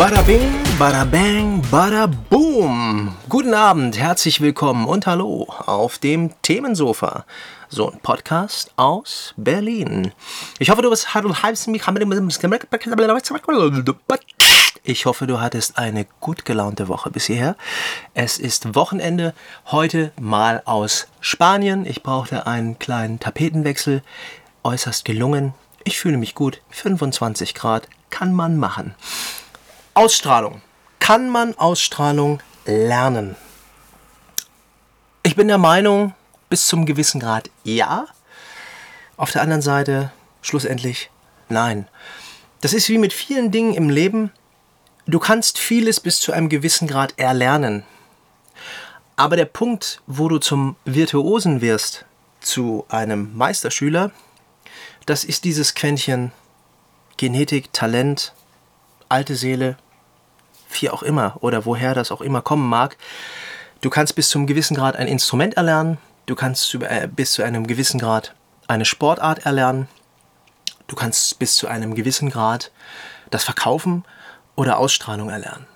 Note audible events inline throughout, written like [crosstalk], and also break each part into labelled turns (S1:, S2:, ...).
S1: Bada bing, bada bang, bada boom. Guten Abend, herzlich willkommen und hallo auf dem Themensofa. So ein Podcast aus Berlin. Ich hoffe, du bist ich hoffe, du hattest eine gut gelaunte Woche bis hierher. Es ist Wochenende, heute mal aus Spanien. Ich brauchte einen kleinen Tapetenwechsel. Äußerst gelungen. Ich fühle mich gut. 25 Grad kann man machen. Ausstrahlung. Kann man Ausstrahlung lernen? Ich bin der Meinung, bis zum gewissen Grad ja. Auf der anderen Seite, schlussendlich, nein. Das ist wie mit vielen Dingen im Leben. Du kannst vieles bis zu einem gewissen Grad erlernen. Aber der Punkt, wo du zum Virtuosen wirst, zu einem Meisterschüler, das ist dieses Quäntchen Genetik, Talent, alte Seele, wie auch immer oder woher das auch immer kommen mag. Du kannst bis zu einem gewissen Grad ein Instrument erlernen, du kannst äh, bis zu einem gewissen Grad eine Sportart erlernen, du kannst bis zu einem gewissen Grad das Verkaufen oder Ausstrahlung erlernen.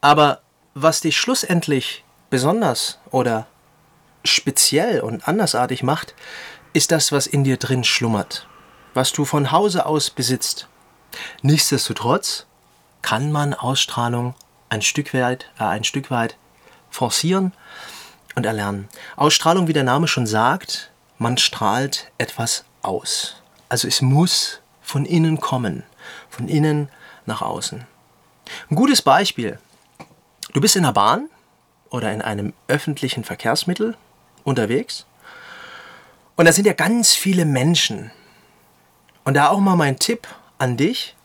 S1: Aber was dich schlussendlich besonders oder speziell und andersartig macht, ist das, was in dir drin schlummert, was du von Hause aus besitzt. Nichtsdestotrotz kann man Ausstrahlung ein Stück weit, äh, ein Stück weit forcieren und erlernen. Ausstrahlung, wie der Name schon sagt, man strahlt etwas aus. Also es muss von innen kommen, von innen nach außen. Ein gutes Beispiel. Du bist in der Bahn oder in einem öffentlichen Verkehrsmittel unterwegs und da sind ja ganz viele Menschen. Und da auch mal mein Tipp an dich.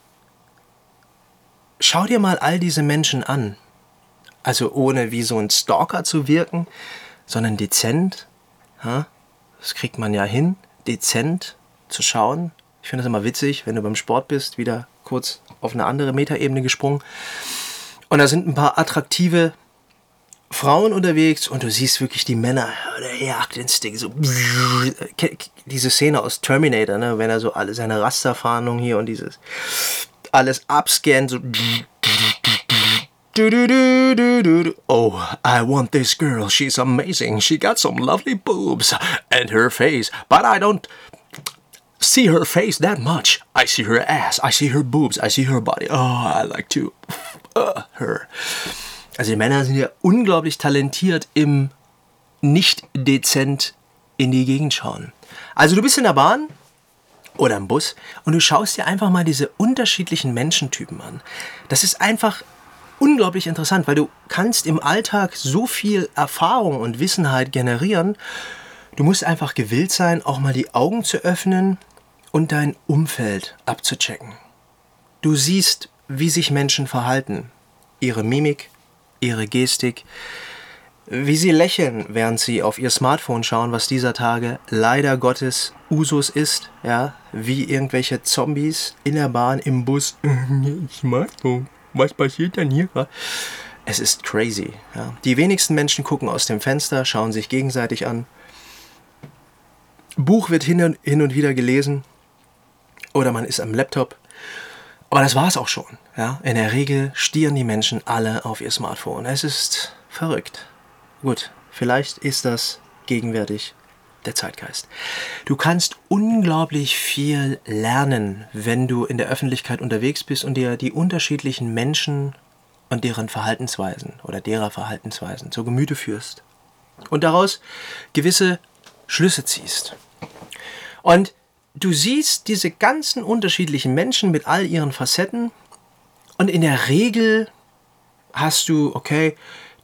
S1: Schau dir mal all diese Menschen an. Also ohne wie so ein Stalker zu wirken, sondern dezent. Das kriegt man ja hin, dezent zu schauen. Ich finde das immer witzig, wenn du beim Sport bist, wieder kurz auf eine andere Metaebene gesprungen. Und da sind ein paar attraktive Frauen unterwegs und du siehst wirklich die Männer, der Jagdinstinkt, so diese Szene aus Terminator, ne, wenn er so alle seine Rasterfahndung hier und dieses alles abscannt, so Oh, I want this girl. She's amazing. She got some lovely boobs and her face, but I don't see her face that much. I see her ass, I see her boobs, I see her body. Oh, I like to uh, her. Also die Männer sind ja unglaublich talentiert im nicht dezent in die Gegend schauen. Also du bist in der Bahn oder im Bus und du schaust dir einfach mal diese unterschiedlichen Menschentypen an. Das ist einfach unglaublich interessant, weil du kannst im Alltag so viel Erfahrung und Wissenheit generieren. Du musst einfach gewillt sein, auch mal die Augen zu öffnen und dein Umfeld abzuchecken. Du siehst, wie sich Menschen verhalten, ihre Mimik, ihre Gestik, wie sie lächeln, während sie auf ihr Smartphone schauen, was dieser Tage leider Gottes Usus ist, ja, wie irgendwelche Zombies in der Bahn, im Bus. [laughs] Smartphone, was passiert denn hier? Es ist crazy. Ja. Die wenigsten Menschen gucken aus dem Fenster, schauen sich gegenseitig an. Buch wird hin und, hin und wieder gelesen oder man ist am Laptop aber das war es auch schon. Ja? In der Regel stieren die Menschen alle auf ihr Smartphone. Es ist verrückt. Gut, vielleicht ist das gegenwärtig der Zeitgeist. Du kannst unglaublich viel lernen, wenn du in der Öffentlichkeit unterwegs bist und dir die unterschiedlichen Menschen und deren Verhaltensweisen oder derer Verhaltensweisen zur Gemüte führst und daraus gewisse Schlüsse ziehst. Und du siehst diese ganzen unterschiedlichen Menschen mit all ihren Facetten und in der Regel hast du, okay,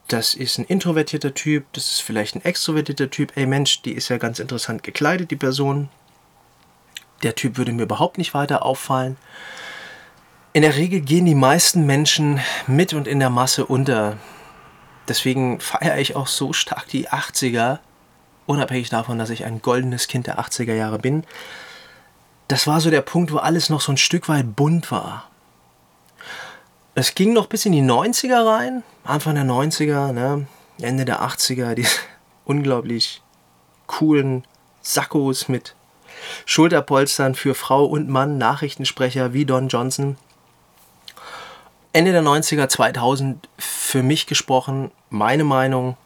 S1: das ist ein introvertierter Typ, das ist vielleicht ein extrovertierter Typ, ey Mensch, die ist ja ganz interessant gekleidet, die Person. Der Typ würde mir überhaupt nicht weiter auffallen. In der Regel gehen die meisten Menschen mit und in der Masse unter. Deswegen feiere ich auch so stark die 80er, unabhängig davon, dass ich ein goldenes Kind der 80er Jahre bin das war so der Punkt, wo alles noch so ein Stück weit bunt war. Es ging noch bis in die 90er rein, Anfang der 90er, ne? Ende der 80er, die [laughs] unglaublich coolen Sackos mit Schulterpolstern für Frau und Mann, Nachrichtensprecher wie Don Johnson. Ende der 90er, 2000, für mich gesprochen, meine Meinung,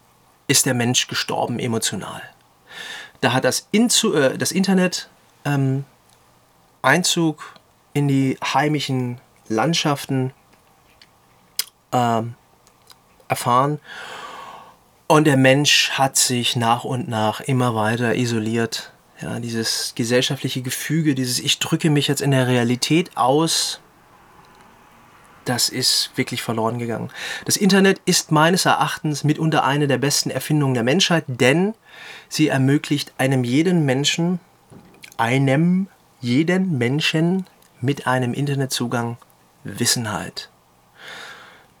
S1: ist der Mensch gestorben emotional. Da hat das, Inzu äh, das Internet ähm, Einzug in die heimischen Landschaften ähm, erfahren. Und der Mensch hat sich nach und nach immer weiter isoliert. Ja, dieses gesellschaftliche Gefüge, dieses Ich drücke mich jetzt in der Realität aus, das ist wirklich verloren gegangen. Das Internet ist meines Erachtens mitunter eine der besten Erfindungen der Menschheit, denn sie ermöglicht einem jeden Menschen, einem jeden Menschen mit einem Internetzugang Wissenheit.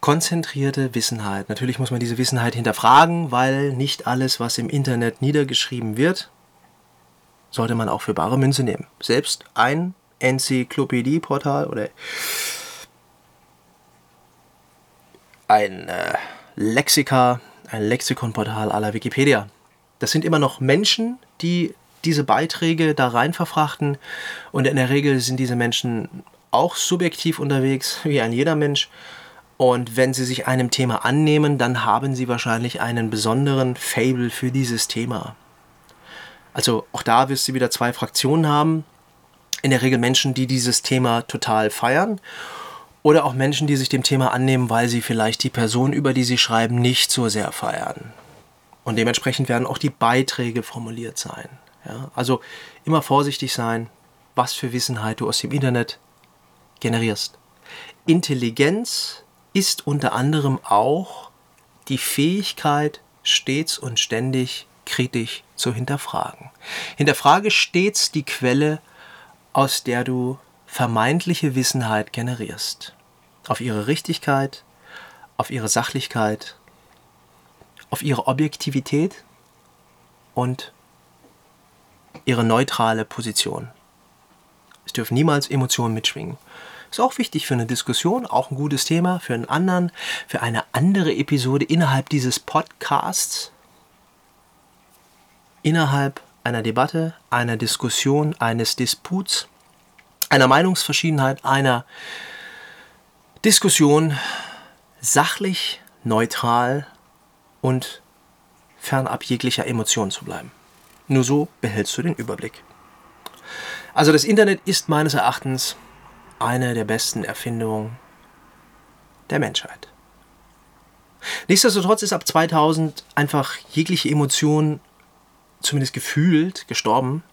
S1: Konzentrierte Wissenheit. Natürlich muss man diese Wissenheit hinterfragen, weil nicht alles, was im Internet niedergeschrieben wird, sollte man auch für bare Münze nehmen. Selbst ein Enzyklopädie-Portal oder ein äh, Lexika, ein Lexikonportal aller Wikipedia. Das sind immer noch Menschen, die diese Beiträge da rein verfrachten und in der Regel sind diese Menschen auch subjektiv unterwegs, wie ein jeder Mensch. Und wenn sie sich einem Thema annehmen, dann haben sie wahrscheinlich einen besonderen Fable für dieses Thema. Also auch da wirst du wieder zwei Fraktionen haben. In der Regel Menschen, die dieses Thema total feiern oder auch Menschen, die sich dem Thema annehmen, weil sie vielleicht die Person, über die sie schreiben, nicht so sehr feiern. Und dementsprechend werden auch die Beiträge formuliert sein. Ja? Also immer vorsichtig sein, was für Wissenheit du aus dem Internet generierst. Intelligenz ist unter anderem auch die Fähigkeit, stets und ständig kritisch zu hinterfragen. Hinterfrage stets die Quelle, aus der du vermeintliche Wissenheit generierst. Auf ihre Richtigkeit, auf ihre Sachlichkeit, auf ihre Objektivität und ihre neutrale Position. Es dürfen niemals Emotionen mitschwingen. Ist auch wichtig für eine Diskussion, auch ein gutes Thema für einen anderen, für eine andere Episode innerhalb dieses Podcasts, innerhalb einer Debatte, einer Diskussion, eines Disputs einer Meinungsverschiedenheit, einer Diskussion sachlich, neutral und fernab jeglicher Emotionen zu bleiben. Nur so behältst du den Überblick. Also das Internet ist meines Erachtens eine der besten Erfindungen der Menschheit. Nichtsdestotrotz ist ab 2000 einfach jegliche Emotion, zumindest gefühlt, gestorben.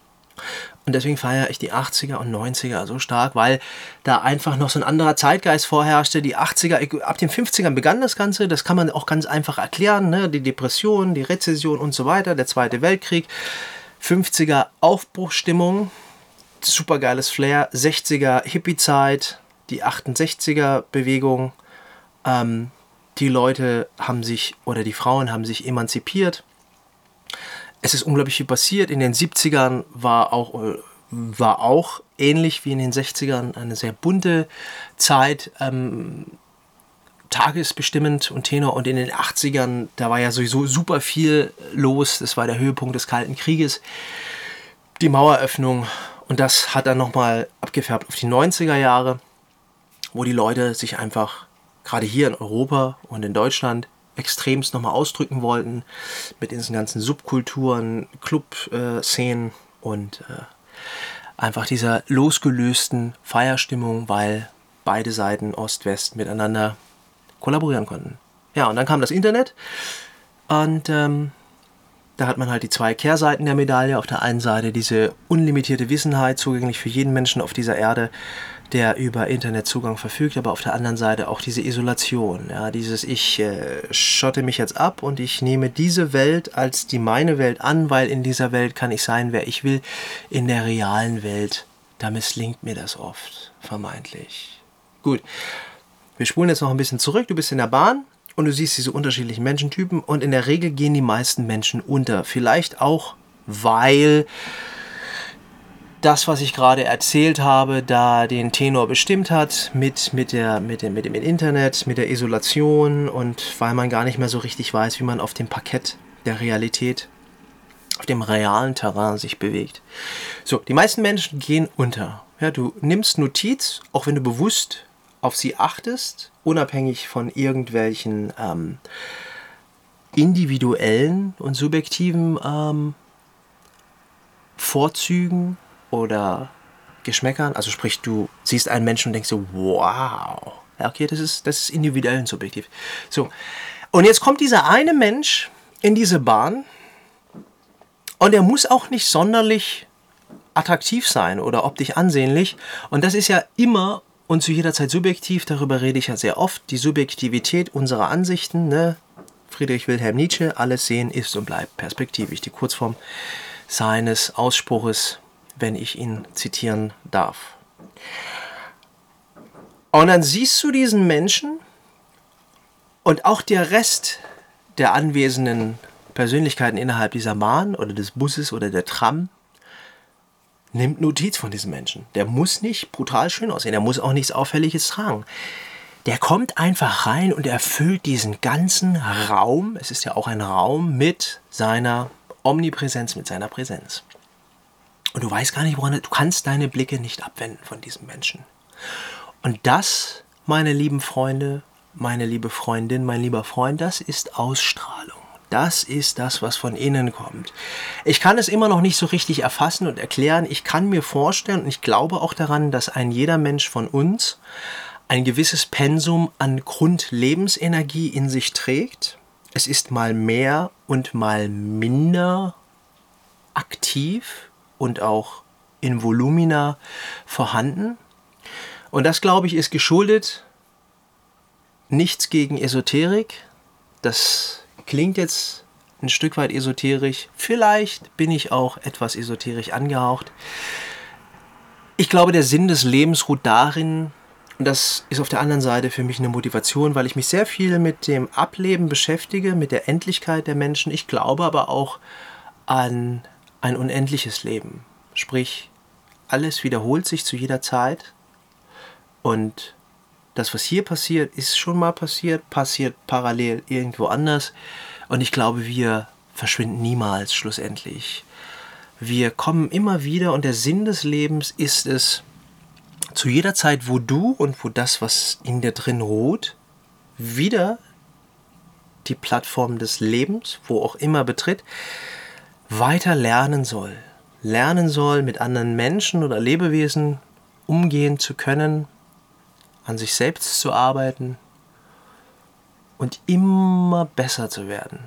S1: Und deswegen feiere ich die 80er und 90er so stark, weil da einfach noch so ein anderer Zeitgeist vorherrschte. Die 80er, ab den 50ern begann das Ganze, das kann man auch ganz einfach erklären. Ne? Die Depression, die Rezession und so weiter, der Zweite Weltkrieg. 50er Aufbruchstimmung, supergeiles Flair. 60er Hippie-Zeit, die 68er Bewegung. Ähm, die Leute haben sich oder die Frauen haben sich emanzipiert es ist unglaublich viel passiert. In den 70ern war auch, war auch ähnlich wie in den 60ern eine sehr bunte Zeit. Ähm, tagesbestimmend und Tenor. Und in den 80ern, da war ja sowieso super viel los. Das war der Höhepunkt des Kalten Krieges. Die Maueröffnung. Und das hat dann nochmal abgefärbt auf die 90er Jahre, wo die Leute sich einfach, gerade hier in Europa und in Deutschland, extremst nochmal ausdrücken wollten, mit diesen ganzen Subkulturen, Club-Szenen und äh, einfach dieser losgelösten Feierstimmung, weil beide Seiten Ost-West miteinander kollaborieren konnten. Ja, und dann kam das Internet und ähm, da hat man halt die zwei Kehrseiten der Medaille. Auf der einen Seite diese unlimitierte Wissenheit, zugänglich für jeden Menschen auf dieser Erde, der über Internetzugang verfügt, aber auf der anderen Seite auch diese Isolation, ja, dieses ich äh, schotte mich jetzt ab und ich nehme diese Welt als die meine Welt an, weil in dieser Welt kann ich sein, wer ich will. In der realen Welt, da misslingt mir das oft, vermeintlich. Gut, wir spulen jetzt noch ein bisschen zurück. Du bist in der Bahn und du siehst diese unterschiedlichen Menschentypen und in der Regel gehen die meisten Menschen unter. Vielleicht auch, weil das, was ich gerade erzählt habe, da den Tenor bestimmt hat mit, mit, der, mit, dem, mit dem Internet, mit der Isolation und weil man gar nicht mehr so richtig weiß, wie man auf dem Parkett der Realität, auf dem realen Terrain sich bewegt. So, die meisten Menschen gehen unter. Ja, du nimmst Notiz, auch wenn du bewusst auf sie achtest, unabhängig von irgendwelchen ähm, individuellen und subjektiven ähm, Vorzügen oder Geschmäckern. Also sprich, du siehst einen Menschen und denkst so, wow. Okay, das ist, das ist individuell und subjektiv. So, und jetzt kommt dieser eine Mensch in diese Bahn und er muss auch nicht sonderlich attraktiv sein oder optisch ansehnlich. Und das ist ja immer und zu jeder Zeit subjektiv, darüber rede ich ja sehr oft, die Subjektivität unserer Ansichten. Ne? Friedrich Wilhelm Nietzsche, alles sehen ist und bleibt perspektivisch. Die Kurzform seines Ausspruches, wenn ich ihn zitieren darf. Und dann siehst du diesen Menschen und auch der Rest der anwesenden Persönlichkeiten innerhalb dieser Bahn oder des Busses oder der Tram nimmt Notiz von diesem Menschen. Der muss nicht brutal schön aussehen, der muss auch nichts Auffälliges tragen. Der kommt einfach rein und erfüllt diesen ganzen Raum, es ist ja auch ein Raum, mit seiner Omnipräsenz, mit seiner Präsenz. Und du weißt gar nicht, woran du kannst deine Blicke nicht abwenden von diesem Menschen. Und das, meine lieben Freunde, meine liebe Freundin, mein lieber Freund, das ist Ausstrahlung. Das ist das, was von innen kommt. Ich kann es immer noch nicht so richtig erfassen und erklären. Ich kann mir vorstellen und ich glaube auch daran, dass ein jeder Mensch von uns ein gewisses Pensum an Grundlebensenergie in sich trägt. Es ist mal mehr und mal minder aktiv und auch in Volumina vorhanden. Und das, glaube ich, ist geschuldet nichts gegen Esoterik. Das Klingt jetzt ein Stück weit esoterisch. Vielleicht bin ich auch etwas esoterisch angehaucht. Ich glaube, der Sinn des Lebens ruht darin, und das ist auf der anderen Seite für mich eine Motivation, weil ich mich sehr viel mit dem Ableben beschäftige, mit der Endlichkeit der Menschen. Ich glaube aber auch an ein unendliches Leben. Sprich, alles wiederholt sich zu jeder Zeit und das, was hier passiert, ist schon mal passiert, passiert parallel irgendwo anders. Und ich glaube, wir verschwinden niemals schlussendlich. Wir kommen immer wieder und der Sinn des Lebens ist es, zu jeder Zeit, wo du und wo das, was in dir drin ruht, wieder die Plattform des Lebens, wo auch immer betritt, weiter lernen soll. Lernen soll, mit anderen Menschen oder Lebewesen umgehen zu können, an sich selbst zu arbeiten und immer besser zu werden.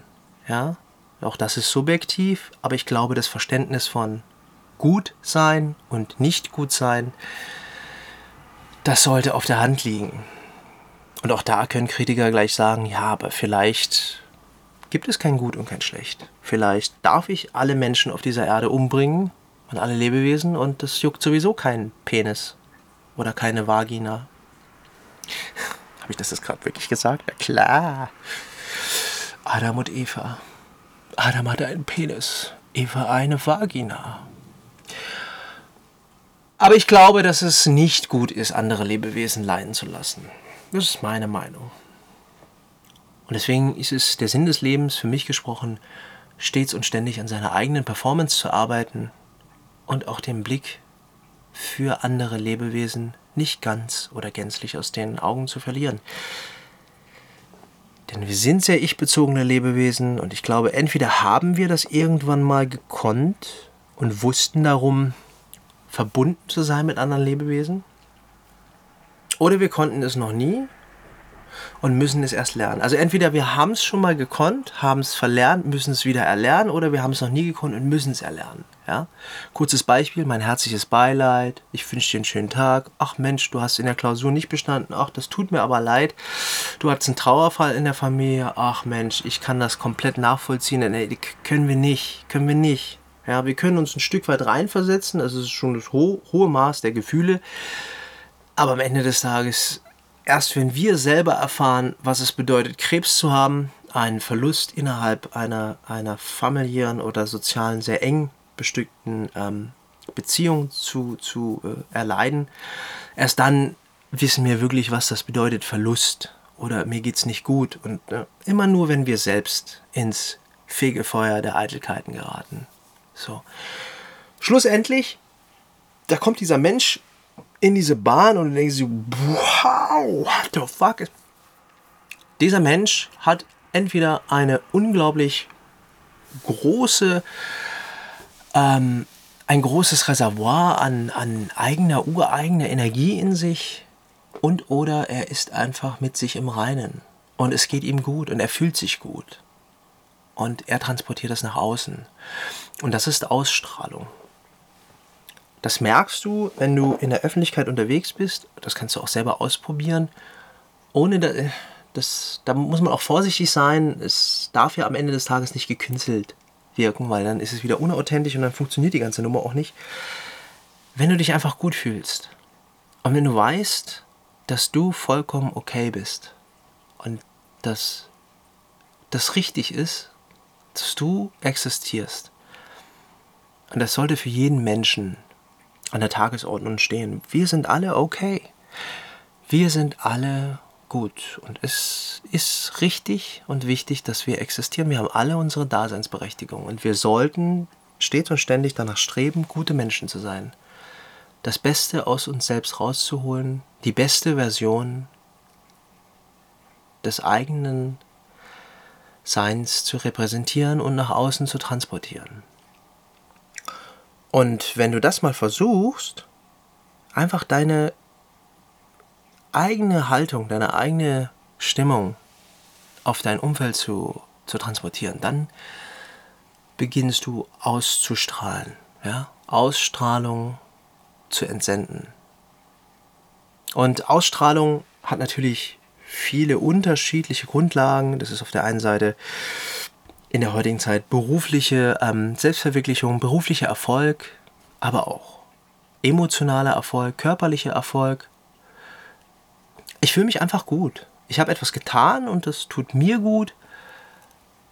S1: Ja, auch das ist subjektiv, aber ich glaube, das Verständnis von gut sein und nicht gut sein, das sollte auf der Hand liegen. Und auch da können Kritiker gleich sagen, ja, aber vielleicht gibt es kein Gut und kein Schlecht. Vielleicht darf ich alle Menschen auf dieser Erde umbringen und alle Lebewesen und das juckt sowieso keinen Penis oder keine Vagina habe ich das jetzt gerade wirklich gesagt? Na klar. Adam und Eva. Adam hatte einen Penis, Eva eine Vagina. Aber ich glaube, dass es nicht gut ist, andere Lebewesen leiden zu lassen. Das ist meine Meinung. Und deswegen ist es der Sinn des Lebens, für mich gesprochen, stets und ständig an seiner eigenen Performance zu arbeiten und auch den Blick für andere Lebewesen nicht ganz oder gänzlich aus den Augen zu verlieren. Denn wir sind sehr ich-bezogene Lebewesen und ich glaube, entweder haben wir das irgendwann mal gekonnt und wussten darum, verbunden zu sein mit anderen Lebewesen, oder wir konnten es noch nie und müssen es erst lernen. Also entweder wir haben es schon mal gekonnt, haben es verlernt, müssen es wieder erlernen, oder wir haben es noch nie gekonnt und müssen es erlernen. Ja? Kurzes Beispiel, mein herzliches Beileid, ich wünsche dir einen schönen Tag. Ach Mensch, du hast in der Klausur nicht bestanden. Ach, das tut mir aber leid. Du hattest einen Trauerfall in der Familie. Ach Mensch, ich kann das komplett nachvollziehen. Nee, können wir nicht, können wir nicht. Ja, wir können uns ein Stück weit reinversetzen, das ist schon das ho hohe Maß der Gefühle. Aber am Ende des Tages erst wenn wir selber erfahren, was es bedeutet, Krebs zu haben, einen Verlust innerhalb einer, einer familiären oder sozialen, sehr eng bestückten ähm, Beziehung zu, zu äh, erleiden, erst dann wissen wir wirklich, was das bedeutet, Verlust oder mir geht es nicht gut. Und äh, immer nur, wenn wir selbst ins Fegefeuer der Eitelkeiten geraten. So. Schlussendlich, da kommt dieser Mensch in diese Bahn und du denkst so, wow, what the fuck? Dieser Mensch hat entweder eine unglaublich große, ähm, ein großes Reservoir an, an eigener, ureigener Energie in sich und oder er ist einfach mit sich im Reinen und es geht ihm gut und er fühlt sich gut und er transportiert das nach außen und das ist Ausstrahlung. Das merkst du, wenn du in der Öffentlichkeit unterwegs bist. Das kannst du auch selber ausprobieren. Ohne da, das, da muss man auch vorsichtig sein. Es darf ja am Ende des Tages nicht gekünstelt wirken, weil dann ist es wieder unauthentisch und dann funktioniert die ganze Nummer auch nicht. Wenn du dich einfach gut fühlst und wenn du weißt, dass du vollkommen okay bist und dass das richtig ist, dass du existierst. Und das sollte für jeden Menschen an der Tagesordnung stehen. Wir sind alle okay. Wir sind alle gut. Und es ist richtig und wichtig, dass wir existieren. Wir haben alle unsere Daseinsberechtigung. Und wir sollten stets und ständig danach streben, gute Menschen zu sein. Das Beste aus uns selbst rauszuholen, die beste Version des eigenen Seins zu repräsentieren und nach außen zu transportieren. Und wenn du das mal versuchst, einfach deine eigene Haltung, deine eigene Stimmung auf dein Umfeld zu, zu transportieren, dann beginnst du auszustrahlen, ja? Ausstrahlung zu entsenden. Und Ausstrahlung hat natürlich viele unterschiedliche Grundlagen. Das ist auf der einen Seite in der heutigen Zeit berufliche ähm, Selbstverwirklichung, beruflicher Erfolg, aber auch emotionaler Erfolg, körperlicher Erfolg. Ich fühle mich einfach gut. Ich habe etwas getan und das tut mir gut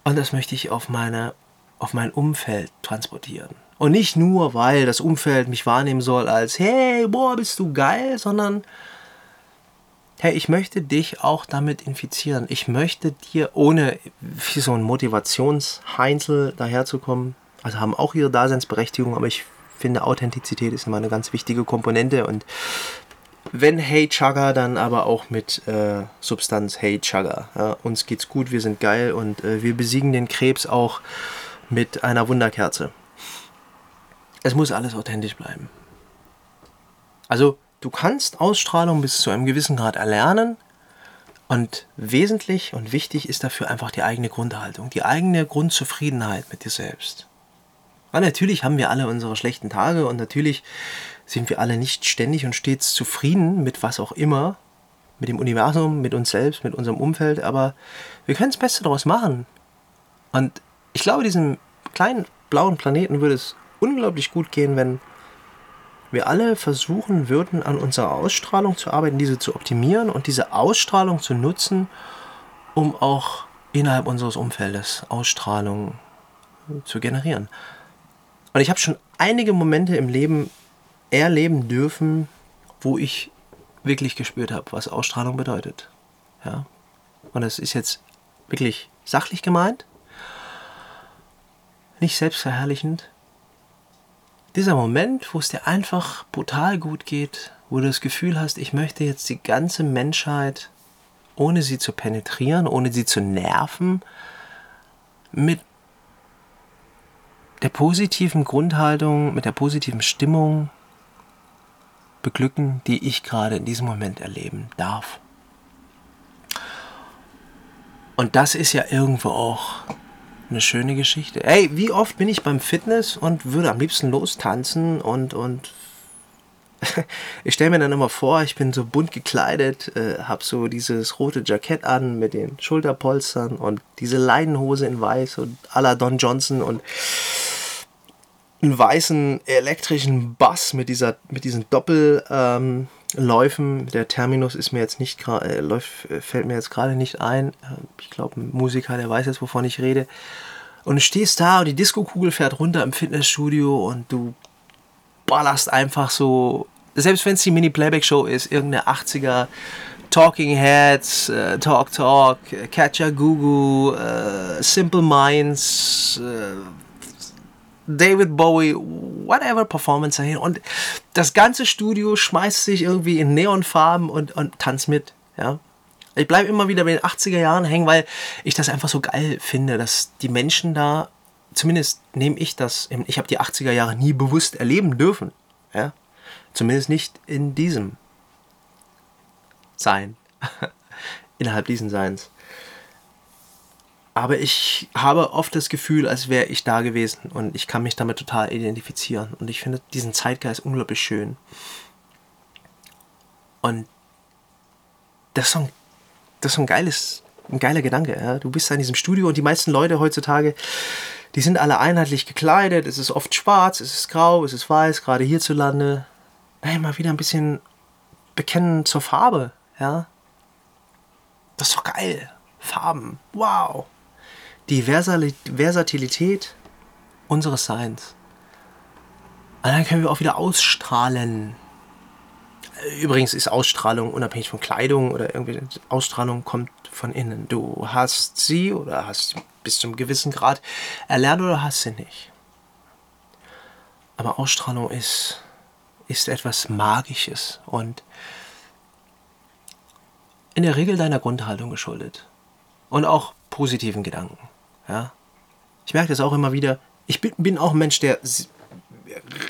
S1: und das möchte ich auf, meine, auf mein Umfeld transportieren. Und nicht nur, weil das Umfeld mich wahrnehmen soll als, hey, boah, bist du geil, sondern hey, ich möchte dich auch damit infizieren. Ich möchte dir, ohne wie so ein Motivationsheinzel daherzukommen, also haben auch ihre Daseinsberechtigung, aber ich finde, Authentizität ist immer eine ganz wichtige Komponente und wenn Hey Chugger, dann aber auch mit äh, Substanz Hey Chugger. Ja, uns geht's gut, wir sind geil und äh, wir besiegen den Krebs auch mit einer Wunderkerze. Es muss alles authentisch bleiben. Also du kannst Ausstrahlung bis zu einem gewissen Grad erlernen. Und wesentlich und wichtig ist dafür einfach die eigene Grundhaltung, die eigene Grundzufriedenheit mit dir selbst. Weil natürlich haben wir alle unsere schlechten Tage und natürlich sind wir alle nicht ständig und stets zufrieden mit was auch immer, mit dem Universum, mit uns selbst, mit unserem Umfeld, aber wir können das Beste daraus machen. Und ich glaube, diesem kleinen blauen Planeten würde es unglaublich gut gehen, wenn wir alle versuchen würden, an unserer Ausstrahlung zu arbeiten, diese zu optimieren und diese Ausstrahlung zu nutzen, um auch innerhalb unseres Umfeldes Ausstrahlung zu generieren. Und ich habe schon einige Momente im Leben erleben dürfen, wo ich wirklich gespürt habe, was Ausstrahlung bedeutet. Ja? Und das ist jetzt wirklich sachlich gemeint, nicht selbstverherrlichend, dieser Moment, wo es dir einfach brutal gut geht, wo du das Gefühl hast, ich möchte jetzt die ganze Menschheit, ohne sie zu penetrieren, ohne sie zu nerven, mit der positiven Grundhaltung, mit der positiven Stimmung beglücken, die ich gerade in diesem Moment erleben darf. Und das ist ja irgendwo auch eine schöne Geschichte. Ey, wie oft bin ich beim Fitness und würde am liebsten lostanzen und, und [laughs] ich stelle mir dann immer vor, ich bin so bunt gekleidet, äh, habe so dieses rote Jackett an mit den Schulterpolstern und diese Leinenhose in weiß und à la Don Johnson und einen weißen elektrischen Bass mit dieser mit diesen Doppelläufen. Ähm, der Terminus ist mir jetzt nicht äh, läuft äh, fällt mir jetzt gerade nicht ein. Äh, ich glaube, ein Musiker, der weiß jetzt, wovon ich rede. Und du stehst da und die Disco-Kugel fährt runter im Fitnessstudio und du ballerst einfach so, selbst wenn es die Mini-Playback-Show ist, irgendeine 80er Talking Heads, äh, Talk Talk, Catcher Gugu, äh, Simple Minds, äh, David Bowie, whatever Performance dahin. Und das ganze Studio schmeißt sich irgendwie in Neonfarben und, und tanzt mit. Ja. Ich bleibe immer wieder bei den 80er Jahren hängen, weil ich das einfach so geil finde, dass die Menschen da, zumindest nehme ich das, ich habe die 80er Jahre nie bewusst erleben dürfen. Ja. Zumindest nicht in diesem Sein. [laughs] Innerhalb diesen Seins. Aber ich habe oft das Gefühl, als wäre ich da gewesen und ich kann mich damit total identifizieren. Und ich finde diesen Zeitgeist unglaublich schön. Und das ist so ein, das ist so ein geiles, ein geiler Gedanke. Ja? Du bist da in diesem Studio und die meisten Leute heutzutage, die sind alle einheitlich gekleidet. Es ist oft schwarz, es ist grau, es ist weiß, gerade hierzulande. Hey, mal wieder ein bisschen bekennen zur Farbe. Ja? Das ist doch geil. Farben. Wow die Versatilität unseres Seins. Und dann können wir auch wieder ausstrahlen. Übrigens ist Ausstrahlung unabhängig von Kleidung oder irgendwie Ausstrahlung kommt von innen. Du hast sie oder hast bis zum gewissen Grad erlernt oder hast sie nicht. Aber Ausstrahlung ist, ist etwas Magisches und in der Regel deiner Grundhaltung geschuldet. Und auch positiven Gedanken. Ja? Ich merke das auch immer wieder. Ich bin, bin auch ein Mensch, der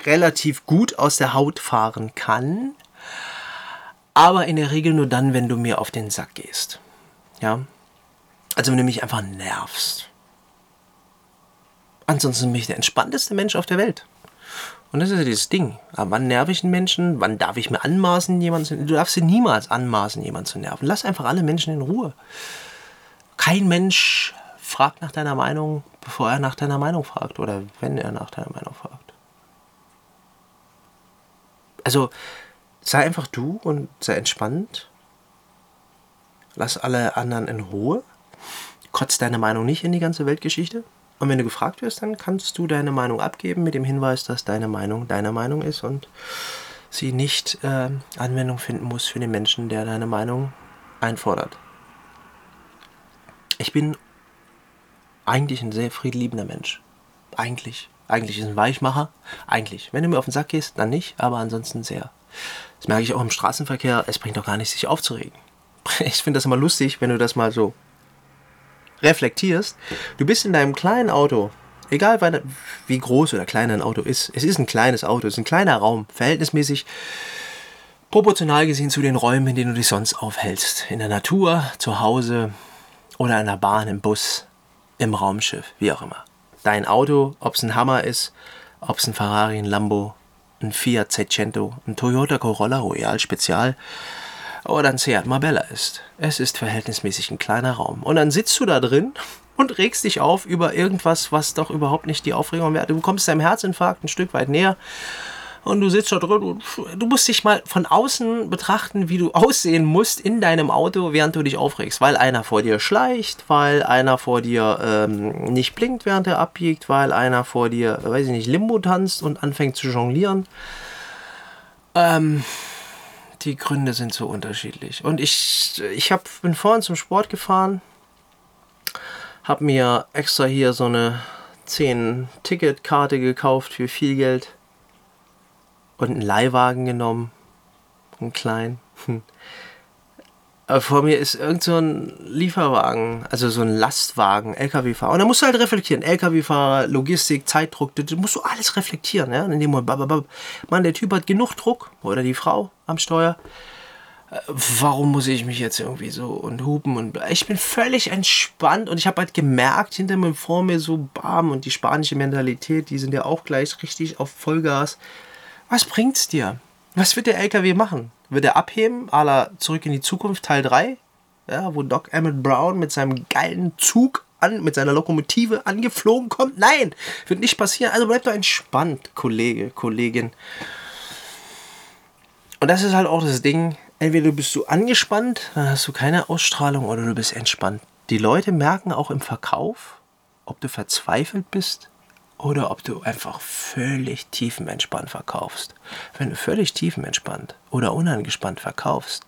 S1: relativ gut aus der Haut fahren kann, aber in der Regel nur dann, wenn du mir auf den Sack gehst. Ja? Also wenn du mich einfach nervst. Ansonsten bin ich der entspannteste Mensch auf der Welt. Und das ist ja dieses Ding. Aber wann nerv ich einen Menschen? Wann darf ich mir anmaßen, jemanden zu Du darfst dir niemals anmaßen, jemanden zu nerven. Lass einfach alle Menschen in Ruhe. Kein Mensch fragt nach deiner Meinung, bevor er nach deiner Meinung fragt oder wenn er nach deiner Meinung fragt. Also sei einfach du und sei entspannt. Lass alle anderen in Ruhe. Kotz deine Meinung nicht in die ganze Weltgeschichte. Und wenn du gefragt wirst, dann kannst du deine Meinung abgeben mit dem Hinweis, dass deine Meinung deine Meinung ist und sie nicht äh, Anwendung finden muss für den Menschen, der deine Meinung einfordert. Ich bin eigentlich ein sehr friedliebender Mensch. Eigentlich. Eigentlich ist ein Weichmacher. Eigentlich. Wenn du mir auf den Sack gehst, dann nicht, aber ansonsten sehr. Das merke ich auch im Straßenverkehr. Es bringt doch gar nicht, sich aufzuregen. [laughs] Ich finde das immer lustig, wenn du das mal so reflektierst. Du bist in deinem kleinen Auto, egal wie groß oder klein ein Auto ist. Es ist ein kleines Auto, es ist ein kleiner Raum, verhältnismäßig proportional gesehen zu den Räumen, in denen du dich sonst aufhältst. In der Natur, zu Hause oder in der Bahn, im Bus, im Raumschiff, wie auch immer. Dein Auto, ob es ein Hammer ist, ob es ein Ferrari, ein Lambo, ein Fiat Seicento, ein Toyota Corolla Royal Spezial oder ein Seat Marbella ist. Es ist verhältnismäßig ein kleiner Raum. Und dann sitzt du da drin und regst dich auf über irgendwas, was doch überhaupt nicht die Aufregung wert. Du kommst deinem Herzinfarkt ein Stück weit näher und du sitzt da drin und du musst dich mal von außen betrachten, wie du [laughs] aussehen musst in deinem Auto, während du dich aufregst. Weil einer vor dir schleicht, weil einer vor dir ähm, nicht blinkt, während er abbiegt, weil einer vor dir, weiß ich nicht, Limbo tanzt und anfängt zu jonglieren. Ähm, die Gründe sind so unterschiedlich. Und ich, ich hab, bin vorhin zum Sport gefahren, habe mir extra hier so eine 10-Ticket-Karte gekauft für viel Geld und einen Leihwagen genommen. Einen kleinen. Aber vor mir ist irgend so ein Lieferwagen, also so ein Lastwagen, LKW-Fahrer. Und da musst du halt reflektieren. LKW-Fahrer, Logistik, Zeitdruck, das musst du alles reflektieren. Ja? In dem Moment, Mann, der Typ hat genug Druck. Oder die Frau am Steuer. Warum muss ich mich jetzt irgendwie so und hupen und ich bin völlig entspannt und ich habe halt gemerkt hinter mir vor mir so bam und die spanische Mentalität, die sind ja auch gleich richtig auf Vollgas. Was bringt's dir? Was wird der LKW machen? Wird er abheben, à la Zurück in die Zukunft Teil 3? Ja, wo Doc Emmett Brown mit seinem geilen Zug an, mit seiner Lokomotive angeflogen kommt? Nein, wird nicht passieren. Also bleib doch entspannt, Kollege, Kollegin. Und das ist halt auch das Ding. Entweder bist du angespannt, dann hast du keine Ausstrahlung, oder du bist entspannt. Die Leute merken auch im Verkauf, ob du verzweifelt bist oder ob du einfach völlig tiefenentspannt verkaufst. Wenn du völlig tiefenentspannt oder unangespannt verkaufst,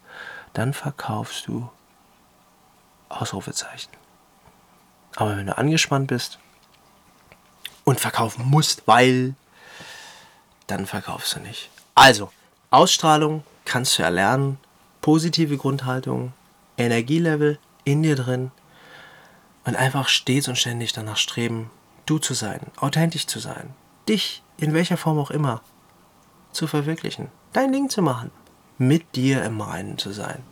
S1: dann verkaufst du Ausrufezeichen. Aber wenn du angespannt bist und verkaufen musst, weil dann verkaufst du nicht. Also, Ausstrahlung kannst du erlernen, positive Grundhaltung, Energielevel in dir drin und einfach stets und ständig danach streben, du zu sein, authentisch zu sein, dich in welcher Form auch immer zu verwirklichen, dein Ding zu machen, mit dir im Reinen zu sein.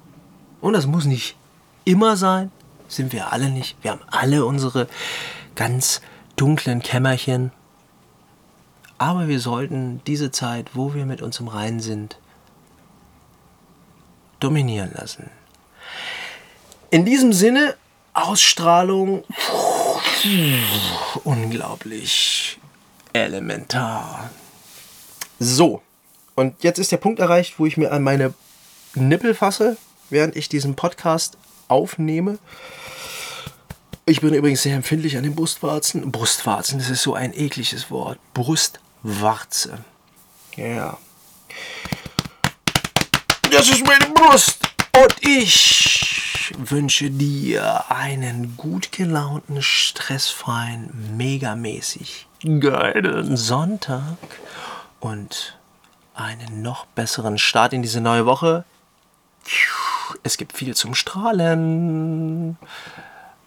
S1: Und das muss nicht immer sein, sind wir alle nicht. Wir haben alle unsere ganz dunklen Kämmerchen. Aber wir sollten diese Zeit, wo wir mit uns im Reinen sind, dominieren lassen. In diesem Sinne, Ausstrahlung, unglaublich elementar. So, und jetzt ist der Punkt erreicht, wo ich mir an meine Nippel fasse, während ich diesen Podcast aufnehme. Ich bin übrigens sehr empfindlich an den Brustwarzen. Brustwarzen, das ist so ein ekliges Wort. Brustwarze. Ja. Das ist meine Brust. Und ich wünsche dir einen gut gelaunten, stressfreien, megamäßig geilen Sonntag und einen noch besseren Start in diese neue Woche. Es gibt viel zum Strahlen.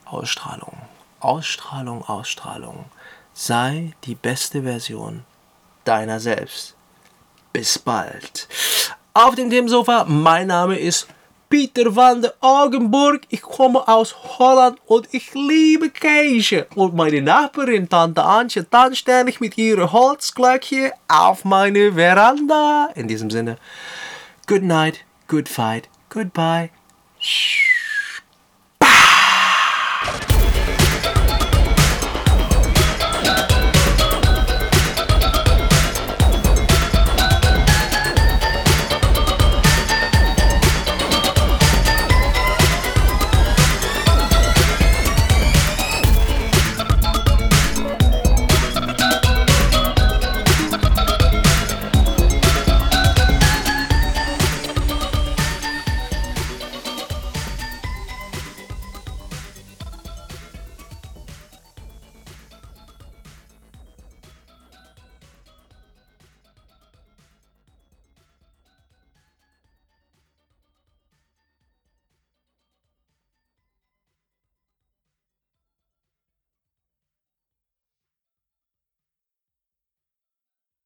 S1: Ausstrahlung, Ausstrahlung, Ausstrahlung. Sei die beste Version deiner selbst. Bis bald. Auf dem Themensofa, mein Name ist Peter van der Augenburg. Ich komme aus Holland und ich liebe Käse. Und meine Nachbarin Tante Antje tanzt ständig mit ihrem Holzglöckchen auf meine Veranda. In diesem Sinne, good night, good fight, goodbye.